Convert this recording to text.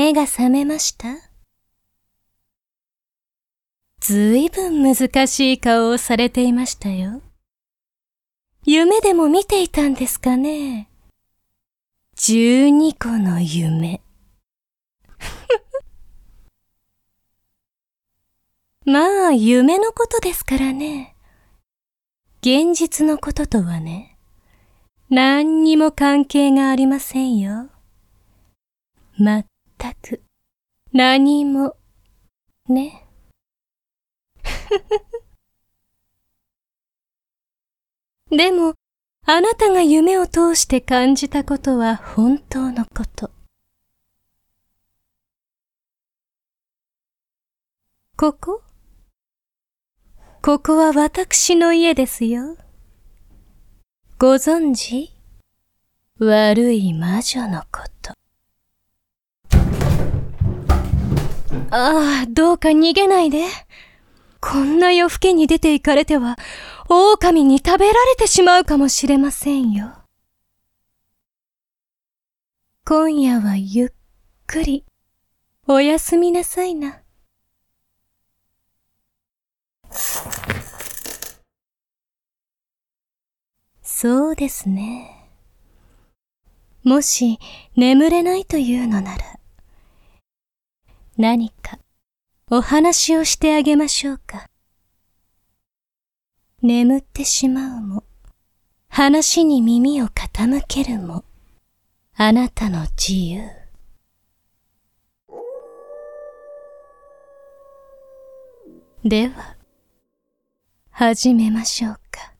目が覚めました？ずいぶん難しい顔をされていましたよ。夢でも見ていたんですかね？十二個の夢。まあ、夢のことですからね。現実のこととはね、何にも関係がありませんよ。まったく、何も、ね。でも、あなたが夢を通して感じたことは本当のこと。ここ？ここは私の家ですよ。ご存知？悪い魔女のこと。ああ、どうか逃げないで。こんな夜更けに出て行かれては、狼に食べられてしまうかもしれませんよ。今夜はゆっくり、おやすみなさいな。そうですね。もし眠れないというのなら、何かお話をしてあげましょうか。眠ってしまうも、話に耳を傾けるも、あなたの自由。では、始めましょうか